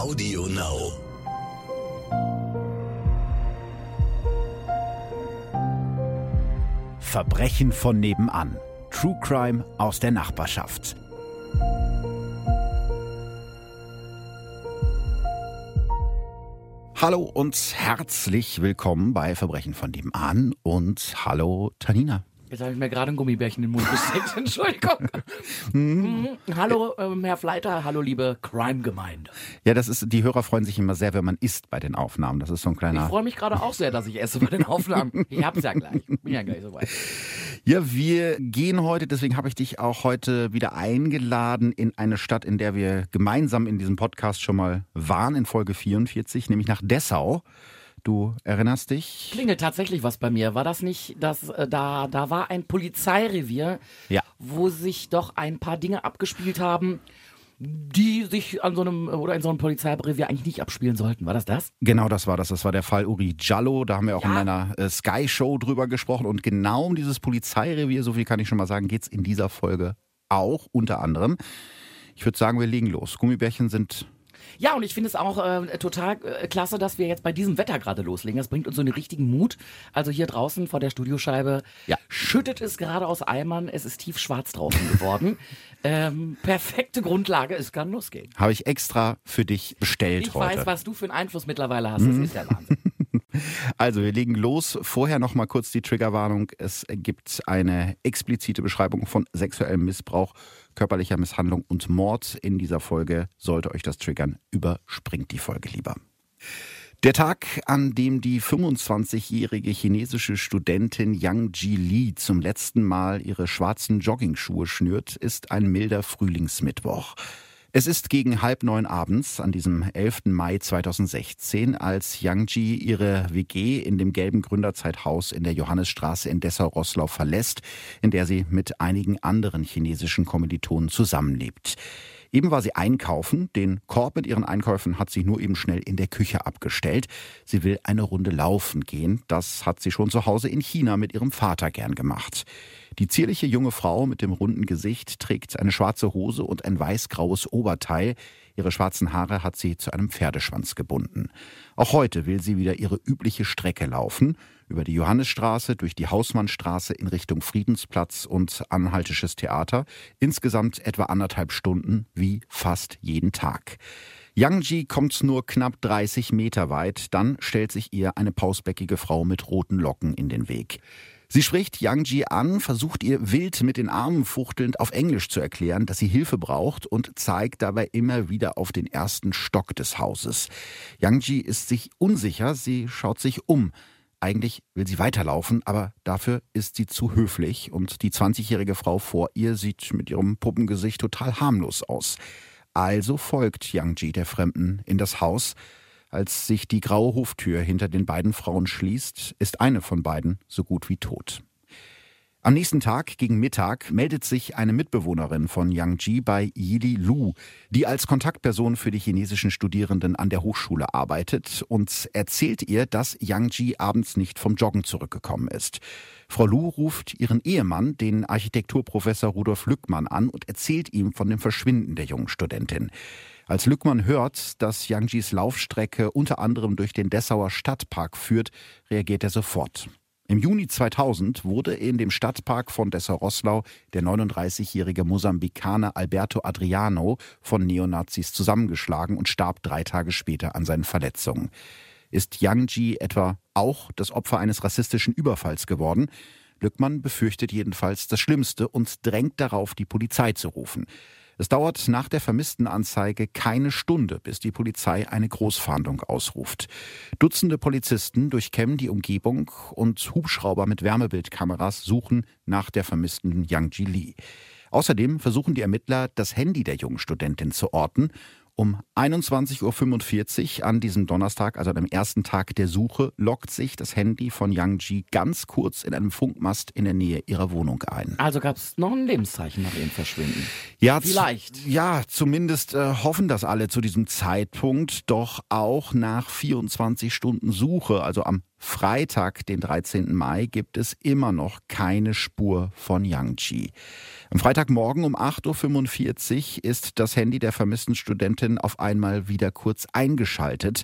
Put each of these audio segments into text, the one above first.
Audio Now. Verbrechen von nebenan. True Crime aus der Nachbarschaft. Hallo und herzlich willkommen bei Verbrechen von nebenan und hallo Tanina. Jetzt habe ich mir gerade ein Gummibärchen in den Mund gesteckt. Entschuldigung. Mhm. hallo, ähm, Herr Fleiter. Hallo, liebe Crime-Gemeinde. Ja, das ist, die Hörer freuen sich immer sehr, wenn man isst bei den Aufnahmen. Das ist so ein kleiner. Ich freue mich gerade auch sehr, dass ich esse bei den Aufnahmen. Ich hab's ja gleich. Bin ja gleich soweit. Ja, wir gehen heute, deswegen habe ich dich auch heute wieder eingeladen in eine Stadt, in der wir gemeinsam in diesem Podcast schon mal waren, in Folge 44, nämlich nach Dessau. Du erinnerst dich? Klingelt tatsächlich was bei mir. War das nicht, dass äh, da, da war ein Polizeirevier, Ja. wo sich doch ein paar Dinge abgespielt haben, die sich an so einem oder in so einem Polizeirevier eigentlich nicht abspielen sollten. War das das? Genau, das war das. Das war der Fall Uri Giallo. Da haben wir auch in Ja. einer äh, Sky-Show drüber gesprochen. Und genau um dieses Polizeirevier, so viel kann ich schon mal sagen, geht's in dieser Folge auch unter anderem. Ich würde sagen, wir legen los. Gummibärchen sind Ja, und ich finde es auch äh, total äh, klasse, dass wir jetzt bei diesem Wetter gerade loslegen. Das bringt uns so einen richtigen Mut. Also hier draußen vor der Studioscheibe Ja. schüttet es gerade aus Eimern. Es ist tiefschwarz draußen geworden. ähm, perfekte Grundlage. Es kann losgehen. habe ich extra für dich bestellt Ich heute. weiß, was du für einen Einfluss mittlerweile hast. Das ist der Wahnsinn. Also, wir legen los. Vorher noch mal kurz die Triggerwarnung. Es gibt eine explizite Beschreibung von sexuellem Missbrauch, körperlicher Misshandlung und Mord in dieser Folge. Sollte euch das triggern, überspringt die Folge lieber. Der Tag, an dem die 25-jährige chinesische Studentin Yang Ji Li zum letzten Mal ihre schwarzen Joggingschuhe schnürt, ist ein milder Frühlingsmittwoch. Es ist gegen halb neun abends an diesem 11. Mai 2016, als Yang Ji ihre WG in dem gelben Gründerzeithaus in der Johannesstraße in Dessau-Rosslau verlässt, in der sie mit einigen anderen chinesischen Kommilitonen zusammenlebt. Eben war sie einkaufen. Den Korb mit ihren Einkäufen hat sie nur eben schnell in der Küche abgestellt. Sie will eine Runde laufen gehen. Das hat sie schon zu Hause in China mit ihrem Vater gern gemacht. Die zierliche junge Frau mit dem runden Gesicht trägt eine schwarze Hose und ein weiß-graues Oberteil. Ihre schwarzen Haare hat sie zu einem Pferdeschwanz gebunden. Auch heute will sie wieder ihre übliche Strecke laufen. Über die Johannesstraße, durch die Hausmannstraße in Richtung Friedensplatz und Anhaltisches Theater. Insgesamt etwa anderthalb Stunden, wie fast jeden Tag. Yang Ji kommt nur knapp 30 Meter weit, dann stellt sich ihr eine pausbäckige Frau mit roten Locken in den Weg. Sie spricht Yang Ji an, versucht ihr wild mit den Armen fuchtelnd auf Englisch zu erklären, dass sie Hilfe braucht und zeigt dabei immer wieder auf den ersten Stock des Hauses. Yang Ji ist sich unsicher, sie schaut sich um. Eigentlich will sie weiterlaufen, aber dafür ist sie zu höflich und die 20-jährige Frau vor ihr sieht mit ihrem Puppengesicht total harmlos aus. Also folgt Yang Ji der Fremden in das Haus. Als sich die graue Hoftür hinter den beiden Frauen schließt, ist eine von beiden so gut wie tot. Am nächsten Tag gegen Mittag meldet sich eine Mitbewohnerin von Yang Ji bei Yili Lu, die als Kontaktperson für die chinesischen Studierenden an der Hochschule arbeitet und erzählt ihr, dass Yang Ji abends nicht vom Joggen zurückgekommen ist. Frau Lu ruft ihren Ehemann, den Architekturprofessor Rudolf Lückmann, an und erzählt ihm von dem Verschwinden der jungen Studentin. Als Lückmann hört, dass Yang Jis Laufstrecke unter anderem durch den Dessauer Stadtpark führt, reagiert er sofort. Im Juni 2000 wurde in dem Stadtpark von Dessau-Rosslau der 39-jährige Mosambikaner Alberto Adriano von Neonazis zusammengeschlagen und starb drei Tage später an seinen Verletzungen. Ist Yang etwa auch das Opfer eines rassistischen Überfalls geworden? Lückmann befürchtet jedenfalls das Schlimmste und drängt darauf, die Polizei zu rufen. Es dauert nach der Vermisstenanzeige keine Stunde, bis die Polizei eine Großfahndung ausruft. Dutzende Polizisten durchkämmen die Umgebung und Hubschrauber mit Wärmebildkameras suchen nach der vermissten Yang Ji Lee. Außerdem versuchen die Ermittler, das Handy der jungen Studentin zu orten. Um 21.45 Uhr an diesem Donnerstag, also am ersten Tag der Suche, lockt sich das Handy von Yang Ji ganz kurz in einem Funkmast in der Nähe ihrer Wohnung ein. Also gab es noch ein Lebenszeichen nach ihrem Verschwinden. Ja, Vielleicht. Ja, zumindest äh, hoffen das alle zu diesem Zeitpunkt. Doch auch nach 24 Stunden Suche, also am Freitag, den 13. Mai, gibt es immer noch keine Spur von Yang Ji. Am Freitagmorgen um 8.45 Uhr ist das Handy der vermissten Studentin auf einmal wieder kurz eingeschaltet.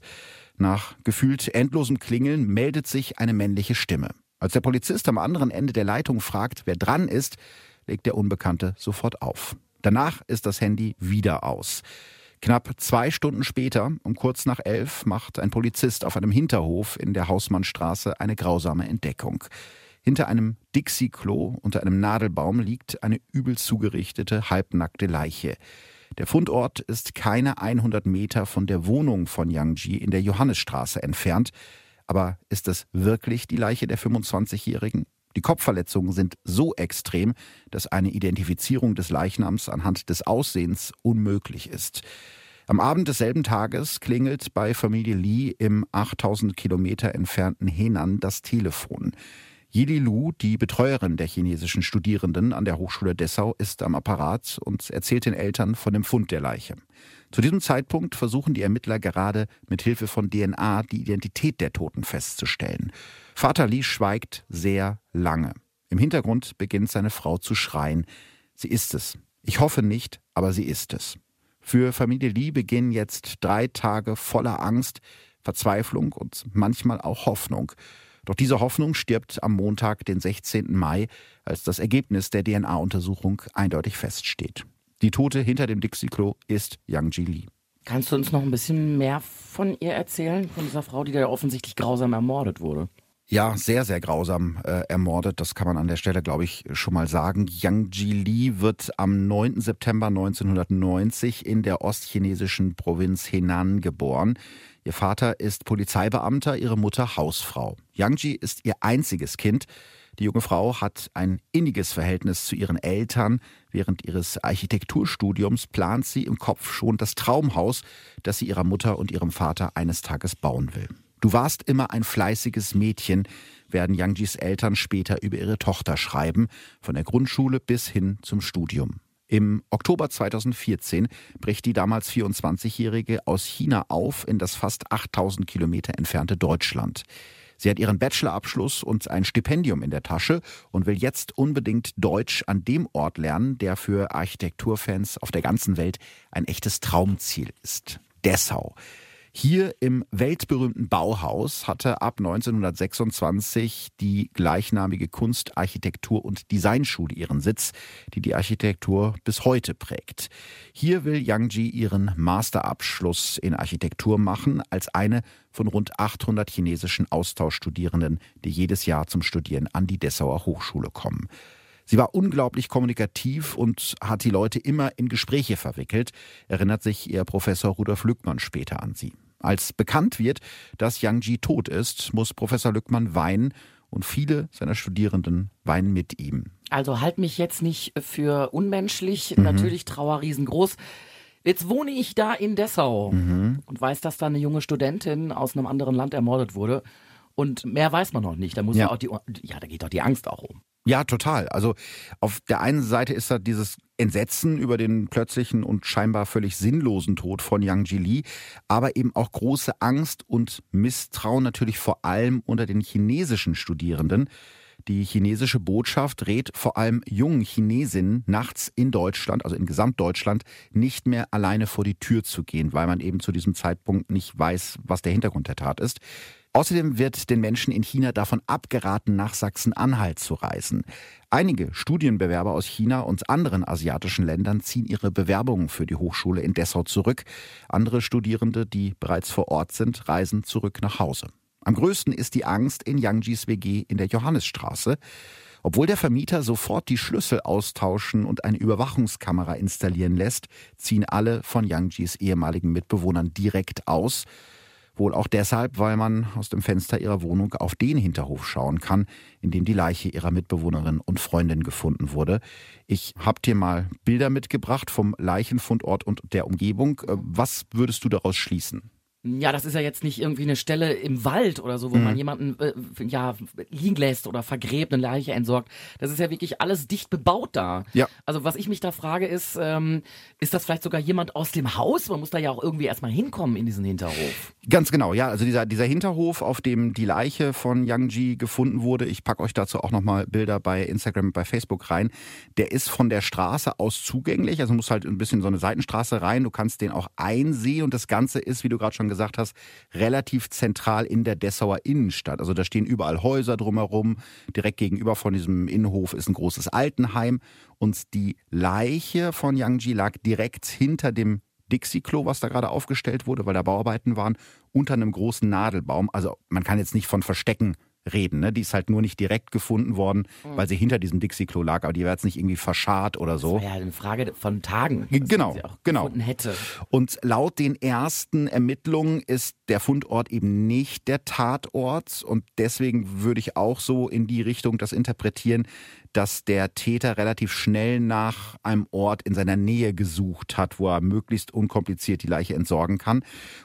Nach gefühlt endlosem Klingeln meldet sich eine männliche Stimme. Als der Polizist am anderen Ende der Leitung fragt, wer dran ist, legt der Unbekannte sofort auf. Danach ist das Handy wieder aus. Knapp zwei Stunden später, um kurz nach elf, macht ein Polizist auf einem Hinterhof in der Hausmannstraße eine grausame Entdeckung. Hinter einem Dixie-Klo unter einem Nadelbaum liegt eine übel zugerichtete, halbnackte Leiche. Der Fundort ist keine 100 Meter von der Wohnung von Yang Ji in der Johannesstraße entfernt. Aber ist es wirklich die Leiche der 25-Jährigen? Die Kopfverletzungen sind so extrem, dass eine Identifizierung des Leichnams anhand des Aussehens unmöglich ist. Am Abend desselben Tages klingelt bei Familie Lee im 8000 Kilometer entfernten Henan das Telefon. Yili Lu, die Betreuerin der chinesischen Studierenden an der Hochschule Dessau, ist am Apparat und erzählt den Eltern von dem Fund der Leiche. Zu diesem Zeitpunkt versuchen die Ermittler gerade mit Hilfe von DNA die Identität der Toten festzustellen. Vater Li schweigt sehr lange. Im Hintergrund beginnt seine Frau zu schreien. Sie ist es. Ich hoffe nicht, aber sie ist es. Für Familie Li beginnen jetzt drei Tage voller Angst, Verzweiflung und manchmal auch Hoffnung. Doch diese Hoffnung stirbt am Montag, den 16. Mai, als das Ergebnis der DNA-Untersuchung eindeutig feststeht. Die Tote hinter dem Dixie-Klo ist Yang Ji Lee. Kannst du uns noch ein bisschen mehr von ihr erzählen, von dieser Frau, die da offensichtlich grausam ermordet wurde? Ja, sehr, sehr grausam äh, ermordet. Das kann man an der Stelle, glaube ich, schon mal sagen. Yang Ji Li wird am 9. September 1990 in der ostchinesischen Provinz Henan geboren. Ihr Vater ist Polizeibeamter, ihre Mutter Hausfrau. Yang Ji ist ihr einziges Kind. Die junge Frau hat ein inniges Verhältnis zu ihren Eltern. Während ihres Architekturstudiums plant sie im Kopf schon das Traumhaus, das sie ihrer Mutter und ihrem Vater eines Tages bauen will. Du warst immer ein fleißiges Mädchen, werden Yangjis Eltern später über ihre Tochter schreiben, von der Grundschule bis hin zum Studium. Im Oktober 2014 bricht die damals 24-Jährige aus China auf in das fast 8000 Kilometer entfernte Deutschland. Sie hat ihren Bachelorabschluss und ein Stipendium in der Tasche und will jetzt unbedingt Deutsch an dem Ort lernen, der für Architekturfans auf der ganzen Welt ein echtes Traumziel ist. Dessau. Hier im weltberühmten Bauhaus hatte ab 1926 die gleichnamige Kunst-, Architektur- und Designschule ihren Sitz, die die Architektur bis heute prägt. Hier will Yang Ji ihren Masterabschluss in Architektur machen, als eine von rund 800 chinesischen Austauschstudierenden, die jedes Jahr zum Studieren an die Dessauer Hochschule kommen. Sie war unglaublich kommunikativ und hat die Leute immer in Gespräche verwickelt, erinnert sich ihr Professor Rudolf Lückmann später an sie. Als bekannt wird, dass Yang Ji tot ist, muss Professor Lückmann weinen und viele seiner Studierenden weinen mit ihm. Also halt mich jetzt nicht für unmenschlich, mhm. natürlich Trauer riesengroß. Jetzt wohne ich da in Dessau mhm. und weiß, dass da eine junge Studentin aus einem anderen Land ermordet wurde. Und mehr weiß man noch nicht. Da muss ja, auch die, ja, da geht doch die Angst auch um. Ja, total. Also auf der einen Seite ist da dieses Entsetzen über den plötzlichen und scheinbar völlig sinnlosen Tod von Yang Jili, aber eben auch große Angst und Misstrauen natürlich vor allem unter den chinesischen Studierenden. Die chinesische Botschaft rät vor allem jungen Chinesinnen nachts in Deutschland, also in Gesamtdeutschland, nicht mehr alleine vor die Tür zu gehen, weil man eben zu diesem Zeitpunkt nicht weiß, was der Hintergrund der Tat ist. Außerdem wird den Menschen in China davon abgeraten, nach Sachsen-Anhalt zu reisen. Einige Studienbewerber aus China und anderen asiatischen Ländern ziehen ihre Bewerbungen für die Hochschule in Dessau zurück. Andere Studierende, die bereits vor Ort sind, reisen zurück nach Hause. Am größten ist die Angst in Yangjis WG in der Johannesstraße. Obwohl der Vermieter sofort die Schlüssel austauschen und eine Überwachungskamera installieren lässt, ziehen alle von Yangjis ehemaligen Mitbewohnern direkt aus. Wohl auch deshalb, weil man aus dem Fenster ihrer Wohnung auf den Hinterhof schauen kann, in dem die Leiche ihrer Mitbewohnerin und Freundin gefunden wurde. Ich habe dir mal Bilder mitgebracht vom Leichenfundort und der Umgebung. Äh, was würdest du daraus schließen? Ja, das ist ja jetzt nicht irgendwie eine Stelle im Wald oder so, wo mhm. man jemanden äh, ja liegen lässt oder vergräbt, eine Leiche entsorgt. Das ist ja wirklich alles dicht bebaut da. Ja. Also was ich mich da frage ist, ähm, ist das vielleicht sogar jemand aus dem Haus? Man muss da ja auch irgendwie erstmal hinkommen in diesen Hinterhof. Ganz genau, ja. Also dieser, dieser Hinterhof, auf dem die Leiche von Yang Ji gefunden wurde, ich packe euch dazu auch nochmal Bilder bei Instagram und bei Facebook rein, der ist von der Straße aus zugänglich. Also muss halt ein bisschen so eine Seitenstraße rein. Du kannst den auch einsehen und das Ganze ist, wie du gerade schon gesagt gesagt hast, relativ zentral in der Dessauer Innenstadt. Also da stehen überall Häuser drumherum. Direkt gegenüber von diesem Innenhof ist ein großes Altenheim. Und die Leiche von Yang Ji lag direkt hinter dem Dixie-Klo, was da gerade aufgestellt wurde, weil da Bauarbeiten waren, unter einem großen Nadelbaum. Also man kann jetzt nicht von Verstecken reden. Ne? Die ist halt nur nicht direkt gefunden worden, mhm. weil sie hinter diesem Dixie-Klo lag, aber die wäre jetzt nicht irgendwie verscharrt oder so. Das ja eine Frage von Tagen, genau, sie auch genau. gefunden hätte. Und laut den ersten Ermittlungen ist der Fundort eben nicht der Tatort und deswegen würde ich auch so in die Richtung das interpretieren, dass der Täter relativ schnell nach einem Ort in seiner Nähe gesucht hat, wo er möglichst unkompliziert die Leiche entsorgen kann.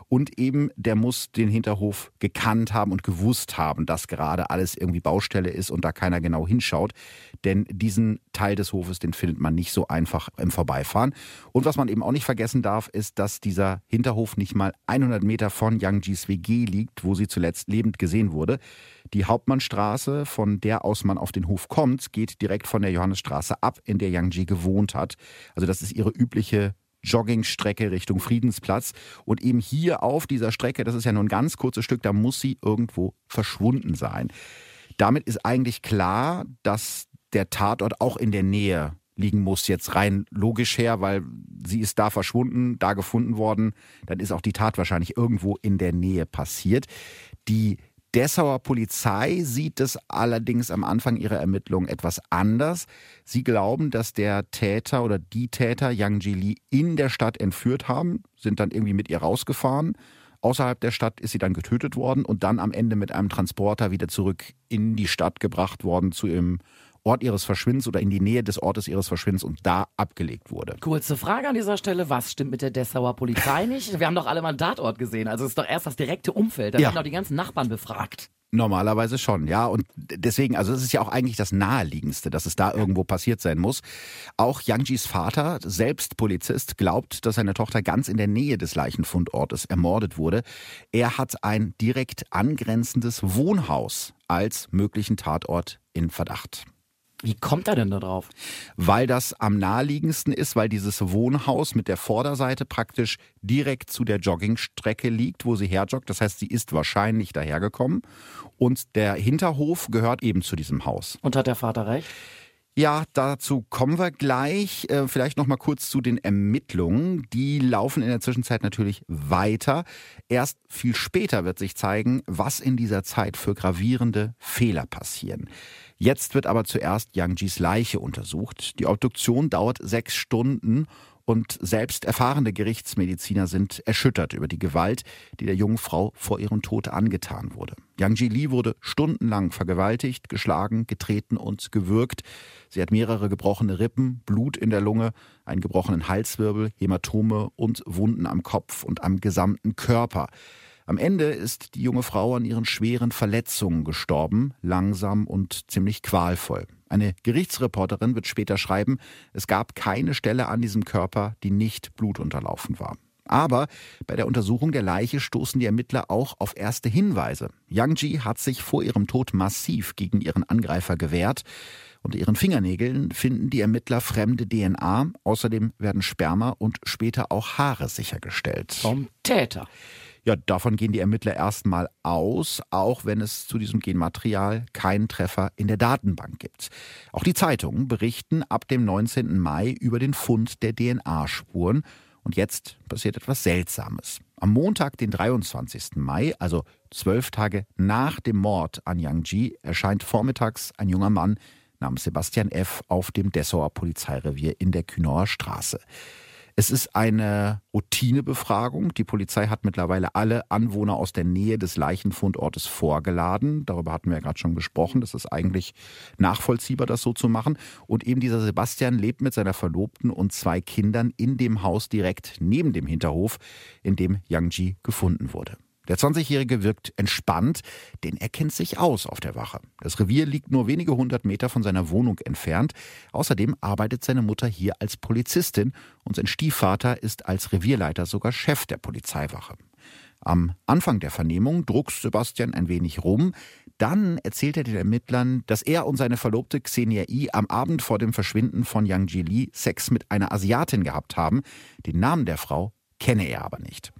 Und eben, der muss den Hinterhof gekannt haben und gewusst haben, dass gerade alles irgendwie Baustelle ist und da keiner genau hinschaut. Denn diesen Teil des Hofes, den findet man nicht so einfach im Vorbeifahren. Und was man eben auch nicht vergessen darf, ist, dass dieser Hinterhof nicht mal 100 Meter von Yang Jis WG liegt, wo sie zuletzt lebend gesehen wurde. Die Hauptmannstraße, von der aus man auf den Hof kommt, geht direkt von der Johannesstraße ab, in der Yang Ji gewohnt hat. Also das ist ihre übliche Joggingstrecke Richtung Friedensplatz. Und eben hier auf dieser Strecke, das ist ja nur ein ganz kurzes Stück, da muss sie irgendwo verschwunden sein. Damit ist eigentlich klar, dass der Tatort auch in der Nähe liegen muss, jetzt rein logisch her, weil sie ist da verschwunden, da gefunden worden, dann ist auch die Tat wahrscheinlich irgendwo in der Nähe passiert. Die Dessauer Polizei sieht es allerdings am Anfang ihrer Ermittlungen etwas anders. Sie glauben, dass der Täter oder die Täter Yang Jili in der Stadt entführt haben, sind dann irgendwie mit ihr rausgefahren. Außerhalb der Stadt ist sie dann getötet worden und dann am Ende mit einem Transporter wieder zurück in die Stadt gebracht worden zu ihrem Ort ihres Verschwindens oder in die Nähe des Ortes ihres Verschwindens und da abgelegt wurde. Kurze Frage an dieser Stelle, was stimmt mit der Dessauer Polizei nicht? Wir haben doch alle mal einen Tatort gesehen, also es ist doch erst das direkte Umfeld, da ja. werden doch die ganzen Nachbarn befragt. Normalerweise schon, ja. Und deswegen, also es ist ja auch eigentlich das Naheliegendste, dass es da irgendwo passiert sein muss. Auch Yangjis Vater, selbst Polizist, glaubt, dass seine Tochter ganz in der Nähe des Leichenfundortes ermordet wurde. Er hat ein direkt angrenzendes Wohnhaus als möglichen Tatort in Verdacht. Wie kommt er denn da drauf? Weil das am naheliegendsten ist, weil dieses Wohnhaus mit der Vorderseite praktisch direkt zu der Joggingstrecke liegt, wo sie herjoggt. Das heißt, sie ist wahrscheinlich dahergekommen. Und der Hinterhof gehört eben zu diesem Haus. Und hat der Vater recht? Ja, dazu kommen wir gleich. Äh, vielleicht noch mal kurz zu den Ermittlungen. Die laufen in der Zwischenzeit natürlich weiter. Erst viel später wird sich zeigen, was in dieser Zeit für gravierende Fehler passieren. Jetzt wird aber zuerst Yang Jis Leiche untersucht. Die Obduktion dauert sechs Stunden und selbst erfahrene Gerichtsmediziner sind erschüttert über die Gewalt, die der jungen Frau vor ihrem Tod angetan wurde. Yang Ji Li wurde stundenlang vergewaltigt, geschlagen, getreten und gewürgt. Sie hat mehrere gebrochene Rippen, Blut in der Lunge, einen gebrochenen Halswirbel, Hämatome und Wunden am Kopf und am gesamten Körper. Am Ende ist die junge Frau an ihren schweren Verletzungen gestorben, langsam und ziemlich qualvoll. Eine Gerichtsreporterin wird später schreiben, es gab keine Stelle an diesem Körper, die nicht blutunterlaufen war. Aber bei der Untersuchung der Leiche stoßen die Ermittler auch auf erste Hinweise. Yang Ji hat sich vor ihrem Tod massiv gegen ihren Angreifer gewehrt. Unter ihren Fingernägeln finden die Ermittler fremde DNA. Außerdem werden Sperma und später auch Haare sichergestellt. Vom Täter. Ja, davon gehen die Ermittler erstmal aus, auch wenn es zu diesem Genmaterial keinen Treffer in der Datenbank gibt. Auch die Zeitungen berichten ab dem 19. Mai über den Fund der DNA-Spuren. Und jetzt passiert etwas Seltsames. Am Montag, den 23. Mai, also zwölf Tage nach dem Mord an Yang Ji, erscheint vormittags ein junger Mann namens Sebastian F. auf dem Dessauer Polizeirevier in der Kühnauer Straße. Es ist eine Routinebefragung. Die Polizei hat mittlerweile alle Anwohner aus der Nähe des Leichenfundortes vorgeladen. Darüber hatten wir ja gerade schon gesprochen. Das ist eigentlich nachvollziehbar, das so zu machen. Und eben dieser Sebastian lebt mit seiner Verlobten und zwei Kindern in dem Haus direkt neben dem Hinterhof, in dem Yang Ji gefunden wurde. Der 20-Jährige wirkt entspannt, denn er kennt sich aus auf der Wache. Das Revier liegt nur wenige hundert Meter von seiner Wohnung entfernt. Außerdem arbeitet seine Mutter hier als Polizistin und sein Stiefvater ist als Revierleiter sogar Chef der Polizeiwache. Am Anfang der Vernehmung druckst Sebastian ein wenig rum. Dann erzählt er den Ermittlern, dass er und seine Verlobte Xenia I am Abend vor dem Verschwinden von Yang Jili Sex mit einer Asiatin gehabt haben. Den Namen der Frau kenne er aber nicht.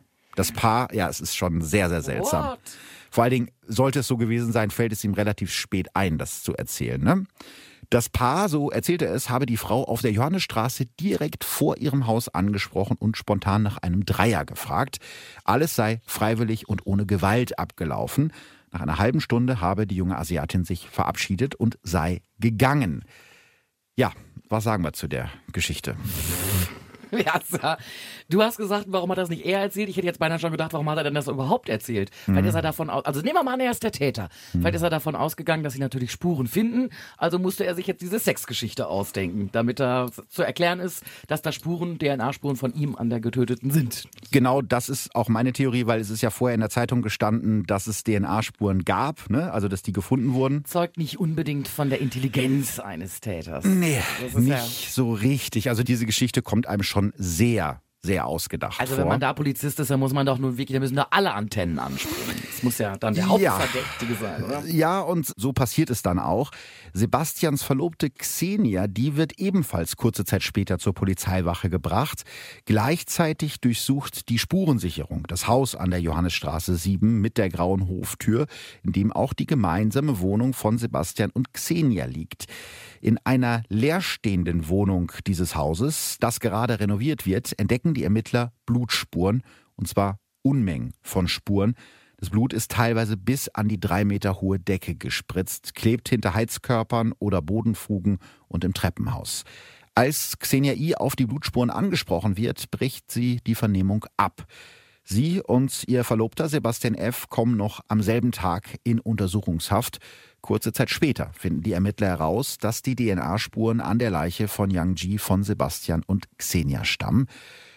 Das Paar, ja, es ist schon sehr, sehr seltsam. What? Vor allen Dingen, sollte es so gewesen sein, fällt es ihm relativ spät ein, das zu erzählen. Ne? Das Paar, so erzählte es, habe die Frau auf der Johannesstraße direkt vor ihrem Haus angesprochen und spontan nach einem Dreier gefragt. Alles sei freiwillig und ohne Gewalt abgelaufen. Nach einer halben Stunde habe die junge Asiatin sich verabschiedet und sei gegangen. Ja, was sagen wir zu der Geschichte? Du hast gesagt, warum hat er das nicht er erzählt? Ich hätte jetzt beinahe schon gedacht, warum hat er denn das überhaupt erzählt? Mhm. Vielleicht ist er davon aus, also nehmen wir mal an, er ist der Täter. Mhm. Vielleicht ist er davon ausgegangen, dass sie natürlich Spuren finden. Also musste er sich jetzt diese Sexgeschichte ausdenken, damit er zu erklären ist, dass da Spuren, DNA-Spuren von ihm an der Getöteten sind. Genau, das ist auch meine Theorie, weil es ist ja vorher in der Zeitung gestanden, dass es DNA-Spuren gab, ne? also dass die gefunden wurden. Zeugt nicht unbedingt von der Intelligenz eines Täters. Nee, nicht ja so richtig. Also diese Geschichte kommt einem schon schon sehr sehr ausgedacht. Also vor. wenn man da Polizist ist, dann muss man doch nur wirklich, da müssen da alle Antennen anspringen. Das muss ja dann der Hauptverdächtige ja. sein, oder? Ja, und so passiert es dann auch. Sebastians Verlobte Xenia, die wird ebenfalls kurze Zeit später zur Polizeiwache gebracht. Gleichzeitig durchsucht die Spurensicherung das Haus an der Johannesstraße 7 mit der grauen Hoftür, in dem auch die gemeinsame Wohnung von Sebastian und Xenia liegt. In einer leerstehenden Wohnung dieses Hauses, das gerade renoviert wird, entdecken die Ermittler Blutspuren, und zwar Unmengen von Spuren. Das Blut ist teilweise bis an die drei Meter hohe Decke gespritzt, klebt hinter Heizkörpern oder Bodenfugen und im Treppenhaus. Als Xenia I auf die Blutspuren angesprochen wird, bricht sie die Vernehmung ab. Sie und ihr Verlobter Sebastian F. kommen noch am selben Tag in Untersuchungshaft. Kurze Zeit später finden die Ermittler heraus, dass die DNA-Spuren an der Leiche von Yang Ji von Sebastian und Xenia stammen.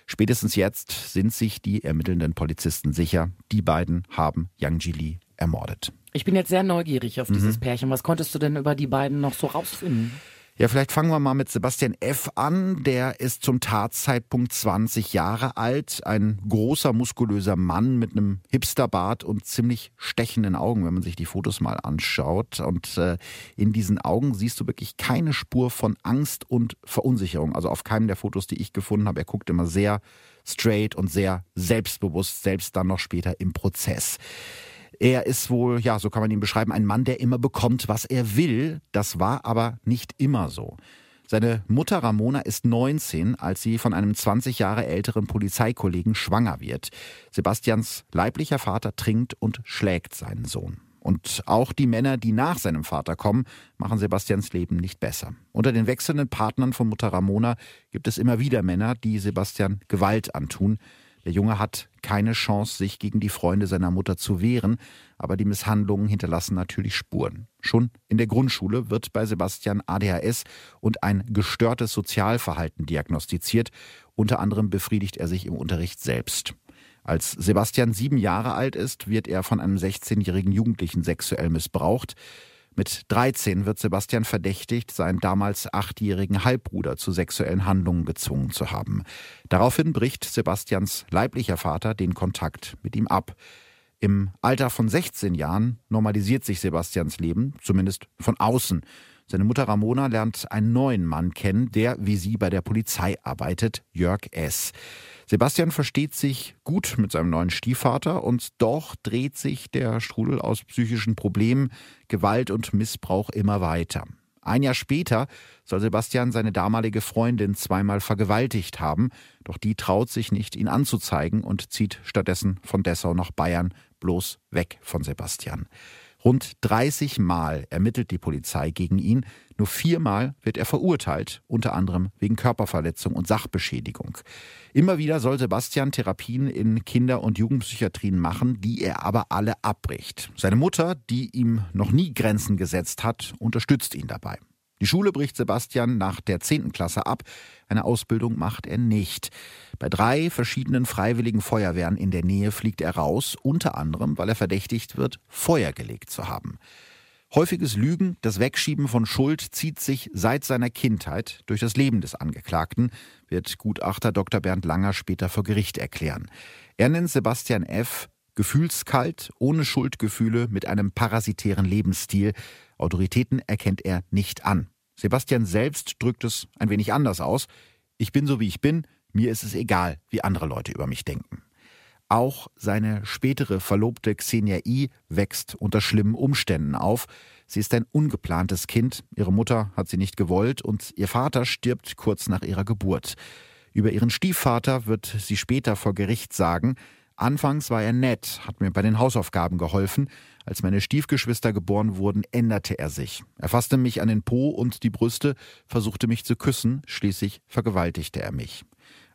Spätestens jetzt sind sich die ermittelnden Polizisten sicher, die beiden haben Yang Ji Li ermordet. Ich bin jetzt sehr neugierig auf dieses mhm. Pärchen. Was konntest du denn über die beiden noch so rausfinden? Ja, vielleicht fangen wir mal mit Sebastian F. an. Der ist zum Tatzeitpunkt 20 Jahre alt. Ein großer, muskulöser Mann mit einem Hipsterbart und ziemlich stechenden Augen, wenn man sich die Fotos mal anschaut. Und äh, in diesen Augen siehst du wirklich keine Spur von Angst und Verunsicherung. Also auf keinem der Fotos, die ich gefunden habe. Er guckt immer sehr straight und sehr selbstbewusst, selbst dann noch später im Prozess. Er ist wohl, ja, so kann man ihn beschreiben, ein Mann, der immer bekommt, was er will. Das war aber nicht immer so. Seine Mutter Ramona ist 19, als sie von einem 20 Jahre älteren Polizeikollegen schwanger wird. Sebastians leiblicher Vater trinkt und schlägt seinen Sohn. Und auch die Männer, die nach seinem Vater kommen, machen Sebastians Leben nicht besser. Unter den wechselnden Partnern von Mutter Ramona gibt es immer wieder Männer, die Sebastian Gewalt antun. Der Junge hat keine Chance, sich gegen die Freunde seiner Mutter zu wehren, aber die Misshandlungen hinterlassen natürlich Spuren. Schon in der Grundschule wird bei Sebastian ADHS und ein gestörtes Sozialverhalten diagnostiziert. Unter anderem befriedigt er sich im Unterricht selbst. Als Sebastian sieben Jahre alt ist, wird er von einem 16-jährigen Jugendlichen sexuell missbraucht. Mit 13 wird Sebastian verdächtigt, seinen damals achtjährigen Halbbruder zu sexuellen Handlungen gezwungen zu haben. Daraufhin bricht Sebastians leiblicher Vater den Kontakt mit ihm ab. Im Alter von 16 Jahren normalisiert sich Sebastians Leben, zumindest von außen. Seine Mutter Ramona lernt einen neuen Mann kennen, der wie sie bei der Polizei arbeitet, Jörg S. Sebastian versteht sich gut mit seinem neuen Stiefvater und doch dreht sich der Strudel aus psychischen Problemen, Gewalt und Missbrauch immer weiter. Ein Jahr später soll Sebastian seine damalige Freundin zweimal vergewaltigt haben, doch die traut sich nicht, ihn anzuzeigen und zieht stattdessen von Dessau nach Bayern, bloß weg von Sebastian. Rund 30 Mal ermittelt die Polizei gegen ihn, nur viermal wird er verurteilt, unter anderem wegen Körperverletzung und Sachbeschädigung. Immer wieder soll Sebastian Therapien in Kinder- und Jugendpsychiatrien machen, die er aber alle abbricht. Seine Mutter, die ihm noch nie Grenzen gesetzt hat, unterstützt ihn dabei. Die Schule bricht Sebastian nach der 10. Klasse ab. Eine Ausbildung macht er nicht. Bei drei verschiedenen freiwilligen Feuerwehren in der Nähe fliegt er raus, unter anderem, weil er verdächtigt wird, Feuer gelegt zu haben. Häufiges Lügen, das Wegschieben von Schuld zieht sich seit seiner Kindheit durch das Leben des Angeklagten, wird Gutachter Dr. Bernd Langer später vor Gericht erklären. Er nennt Sebastian F. gefühlskalt, ohne Schuldgefühle, mit einem parasitären Lebensstil. Autoritäten erkennt er nicht an. Sebastian selbst drückt es ein wenig anders aus. Ich bin so wie ich bin, mir ist es egal, wie andere Leute über mich denken. Auch seine spätere Verlobte Xenia I wächst unter schlimmen Umständen auf. Sie ist ein ungeplantes Kind, ihre Mutter hat sie nicht gewollt und ihr Vater stirbt kurz nach ihrer Geburt. Über ihren Stiefvater wird sie später vor Gericht sagen, Anfangs war er nett, hat mir bei den Hausaufgaben geholfen. Als meine Stiefgeschwister geboren wurden, änderte er sich. Er fasste mich an den Po und die Brüste, versuchte mich zu küssen, schließlich vergewaltigte er mich.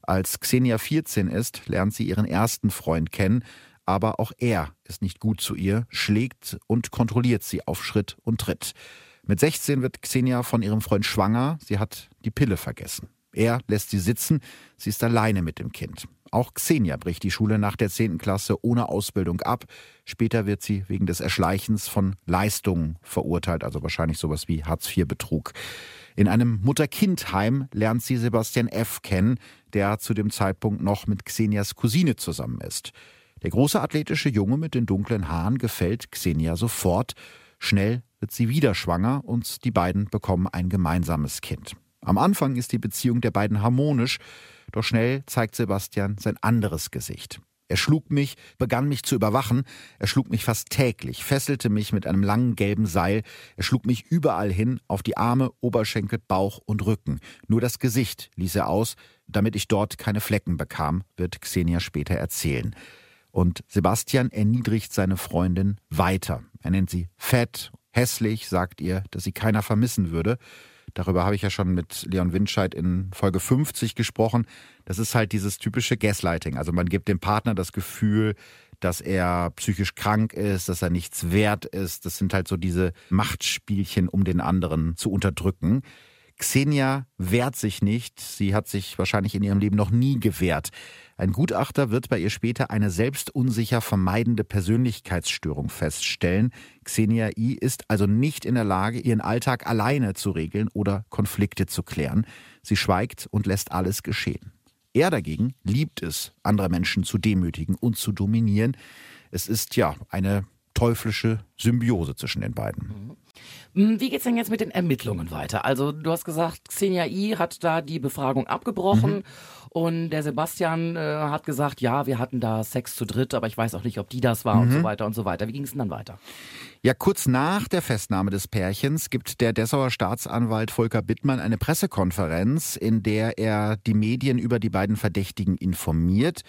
Als Xenia 14 ist, lernt sie ihren ersten Freund kennen, aber auch er ist nicht gut zu ihr, schlägt und kontrolliert sie auf Schritt und Tritt. Mit 16 wird Xenia von ihrem Freund schwanger, sie hat die Pille vergessen. Er lässt sie sitzen, sie ist alleine mit dem Kind. Auch Xenia bricht die Schule nach der 10. Klasse ohne Ausbildung ab. Später wird sie wegen des Erschleichens von Leistungen verurteilt, also wahrscheinlich sowas wie Hartz-IV-Betrug. In einem Mutter-Kind-Heim lernt sie Sebastian F. kennen, der zu dem Zeitpunkt noch mit Xenias Cousine zusammen ist. Der große athletische Junge mit den dunklen Haaren gefällt Xenia sofort. Schnell wird sie wieder schwanger und die beiden bekommen ein gemeinsames Kind. Am Anfang ist die Beziehung der beiden harmonisch, doch schnell zeigt Sebastian sein anderes Gesicht. Er schlug mich, begann mich zu überwachen, er schlug mich fast täglich, fesselte mich mit einem langen gelben Seil, er schlug mich überall hin, auf die Arme, Oberschenkel, Bauch und Rücken. Nur das Gesicht ließ er aus, damit ich dort keine Flecken bekam, wird Xenia später erzählen. Und Sebastian erniedrigt seine Freundin weiter. Er nennt sie fett, hässlich, sagt ihr, dass sie keiner vermissen würde. Darüber habe ich ja schon mit Leon Windscheid in Folge 50 gesprochen. Das ist halt dieses typische Gaslighting. Also man gibt dem Partner das Gefühl, dass er psychisch krank ist, dass er nichts wert ist. Das sind halt so diese Machtspielchen, um den anderen zu unterdrücken. Xenia wehrt sich nicht. Sie hat sich wahrscheinlich in ihrem Leben noch nie gewehrt. Ein Gutachter wird bei ihr später eine selbstunsicher vermeidende Persönlichkeitsstörung feststellen. Xenia I ist also nicht in der Lage, ihren Alltag alleine zu regeln oder Konflikte zu klären. Sie schweigt und lässt alles geschehen. Er dagegen liebt es, andere Menschen zu demütigen und zu dominieren. Es ist ja eine teuflische Symbiose zwischen den beiden. Hm, wie geht's denn jetzt mit den Ermittlungen weiter? Also du hast gesagt, Xenia I hat da die Befragung abgebrochen mhm. und der Sebastian äh, hat gesagt, ja, wir hatten da Sex zu dritt, aber ich weiß auch nicht, ob die das war mhm. und so weiter und so weiter. Wie ging es denn dann weiter? Ja, kurz nach der Festnahme des Pärchens gibt der Dessauer Staatsanwalt Volker Bittmann eine Pressekonferenz, in der er die Medien über die beiden Verdächtigen informiert.